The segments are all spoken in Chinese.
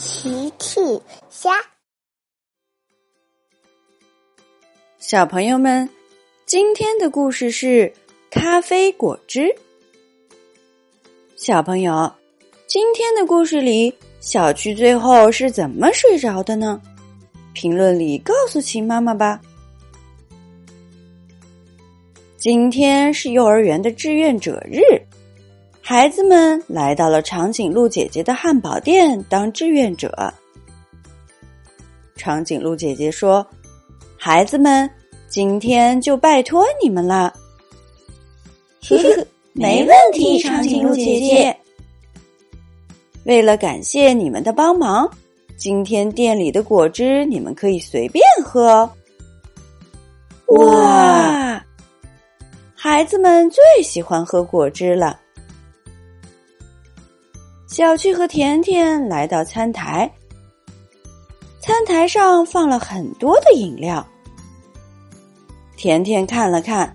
奇趣虾，小朋友们，今天的故事是咖啡果汁。小朋友，今天的故事里，小趣最后是怎么睡着的呢？评论里告诉秦妈妈吧。今天是幼儿园的志愿者日。孩子们来到了长颈鹿姐姐的汉堡店当志愿者。长颈鹿姐姐说：“孩子们，今天就拜托你们了。”“呵呵，没问题，长颈鹿姐姐。”为了感谢你们的帮忙，今天店里的果汁你们可以随便喝。哇！孩子们最喜欢喝果汁了。小趣和甜甜来到餐台，餐台上放了很多的饮料。甜甜看了看，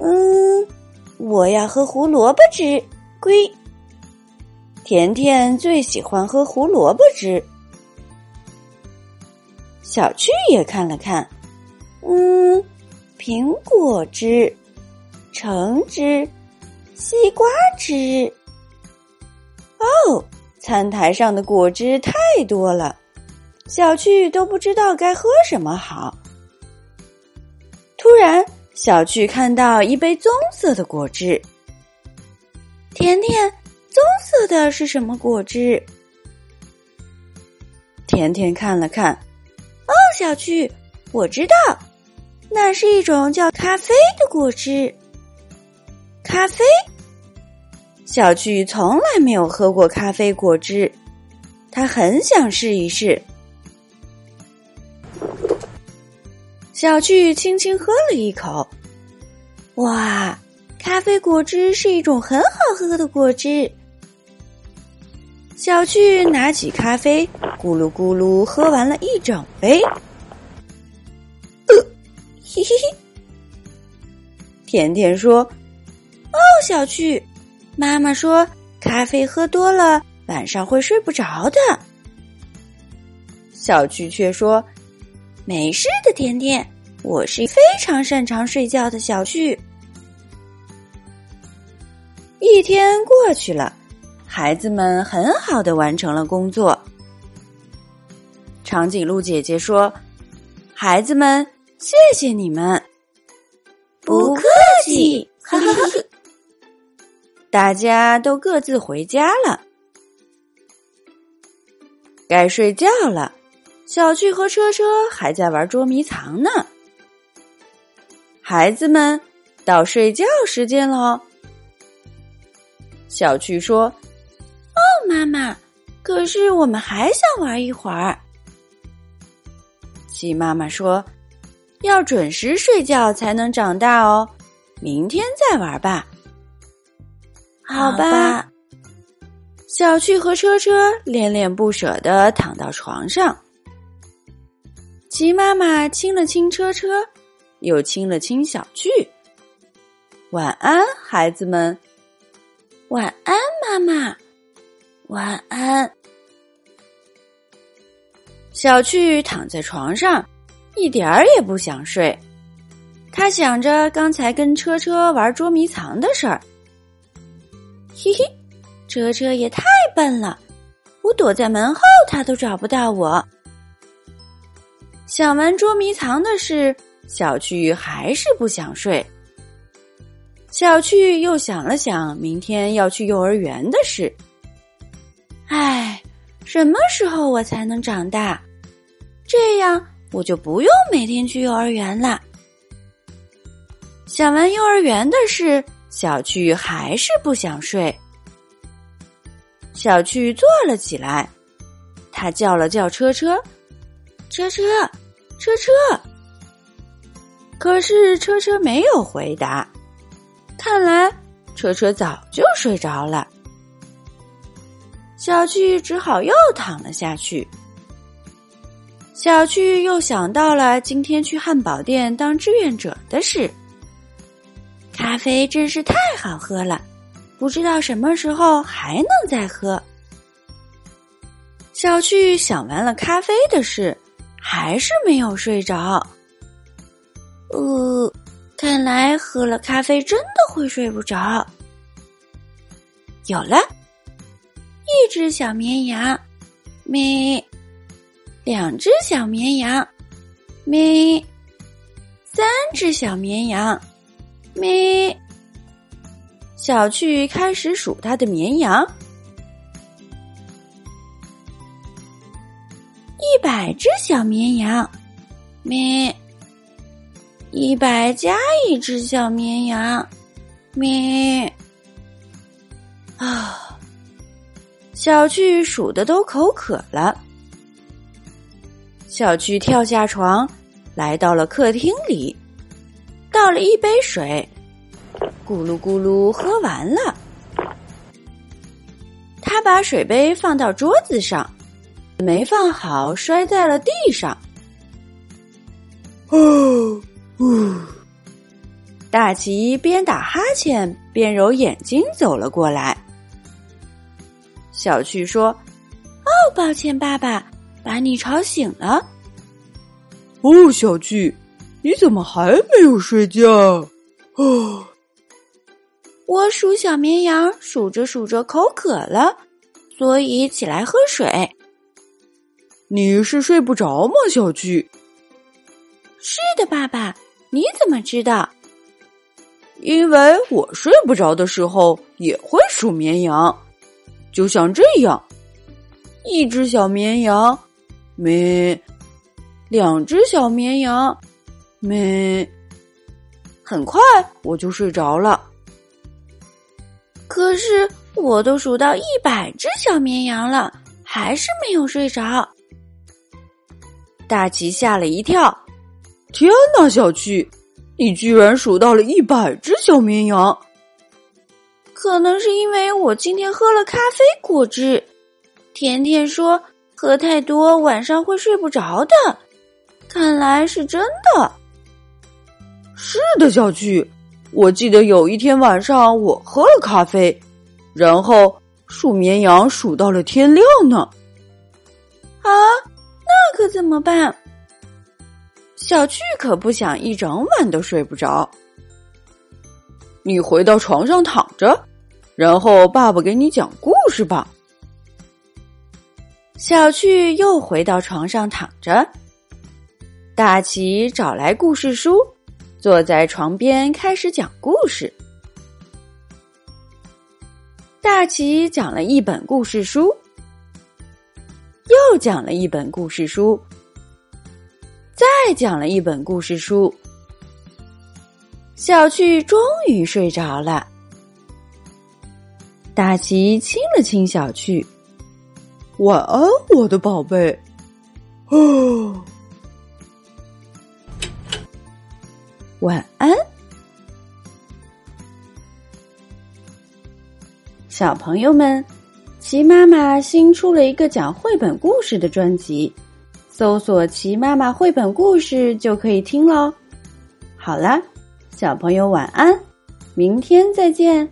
嗯，我要喝胡萝卜汁。龟，甜甜最喜欢喝胡萝卜汁。小趣也看了看，嗯，苹果汁、橙汁、西瓜汁。哦，餐台上的果汁太多了，小趣都不知道该喝什么好。突然，小趣看到一杯棕色的果汁。甜甜，棕色的是什么果汁？甜甜看了看，哦，小趣，我知道，那是一种叫咖啡的果汁。咖啡。小趣从来没有喝过咖啡果汁，他很想试一试。小趣轻轻喝了一口，哇，咖啡果汁是一种很好喝的果汁。小趣拿起咖啡，咕噜咕噜喝完了一整杯。嘿嘿嘿，甜甜说：“哦，小趣。”妈妈说：“咖啡喝多了，晚上会睡不着的。”小趣却说：“没事的，甜甜，我是非常擅长睡觉的小趣。”一天过去了，孩子们很好的完成了工作。长颈鹿姐姐说：“孩子们，谢谢你们，不客气。”哈哈哈。大家都各自回家了，该睡觉了。小趣和车车还在玩捉迷藏呢。孩子们，到睡觉时间喽。小趣说：“哦，妈妈，可是我们还想玩一会儿。”鸡妈妈说：“要准时睡觉才能长大哦，明天再玩吧。”好吧，小趣和车车恋恋不舍的躺到床上。鸡妈妈亲了亲车车，又亲了亲小趣。晚安，孩子们。晚安，妈妈。晚安。小趣躺在床上，一点儿也不想睡。他想着刚才跟车车玩捉迷藏的事儿。嘿嘿，车车也太笨了，我躲在门后，他都找不到我。想完捉迷藏的事，小趣还是不想睡。小趣又想了想明天要去幼儿园的事，唉，什么时候我才能长大？这样我就不用每天去幼儿园了。想完幼儿园的事。小趣还是不想睡。小趣坐了起来，他叫了叫车车，车车，车车。可是车车没有回答，看来车车早就睡着了。小趣只好又躺了下去。小趣又想到了今天去汉堡店当志愿者的事。咖啡真是太好喝了，不知道什么时候还能再喝。小趣想完了咖啡的事，还是没有睡着。呃，看来喝了咖啡真的会睡不着。有了，一只小绵羊，咩；两只小绵羊，咩；三只小绵羊，咩。小趣开始数他的绵羊。一百只小绵羊，咩；一百加一只小绵羊，咩。啊，小趣数的都口渴了。小趣跳下床，来到了客厅里，倒了一杯水，咕噜咕噜喝完了。他把水杯放到桌子上。没放好，摔在了地上。哦，呜！大奇边打哈欠边揉眼睛走了过来。小趣说：“哦，抱歉，爸爸，把你吵醒了。”哦，小趣，你怎么还没有睡觉？哦，我数小绵羊，数着数着口渴了，所以起来喝水。你是睡不着吗，小巨？是的，爸爸，你怎么知道？因为我睡不着的时候也会数绵羊，就像这样：一只小绵羊，咩；两只小绵羊，咩。很快我就睡着了。可是我都数到一百只小绵羊了，还是没有睡着。大奇吓了一跳，天哪，小趣，你居然数到了一百只小绵羊！可能是因为我今天喝了咖啡果汁。甜甜说喝太多晚上会睡不着的，看来是真的。是的，小趣，我记得有一天晚上我喝了咖啡，然后数绵羊数到了天亮呢。啊！那可怎么办？小趣可不想一整晚都睡不着。你回到床上躺着，然后爸爸给你讲故事吧。小趣又回到床上躺着。大奇找来故事书，坐在床边开始讲故事。大奇讲了一本故事书。又讲了一本故事书，再讲了一本故事书，小趣终于睡着了。大奇亲了亲小趣，晚安，我的宝贝。哦，晚安，小朋友们。齐妈妈新出了一个讲绘本故事的专辑，搜索“齐妈妈绘本故事”就可以听喽。好啦，小朋友晚安，明天再见。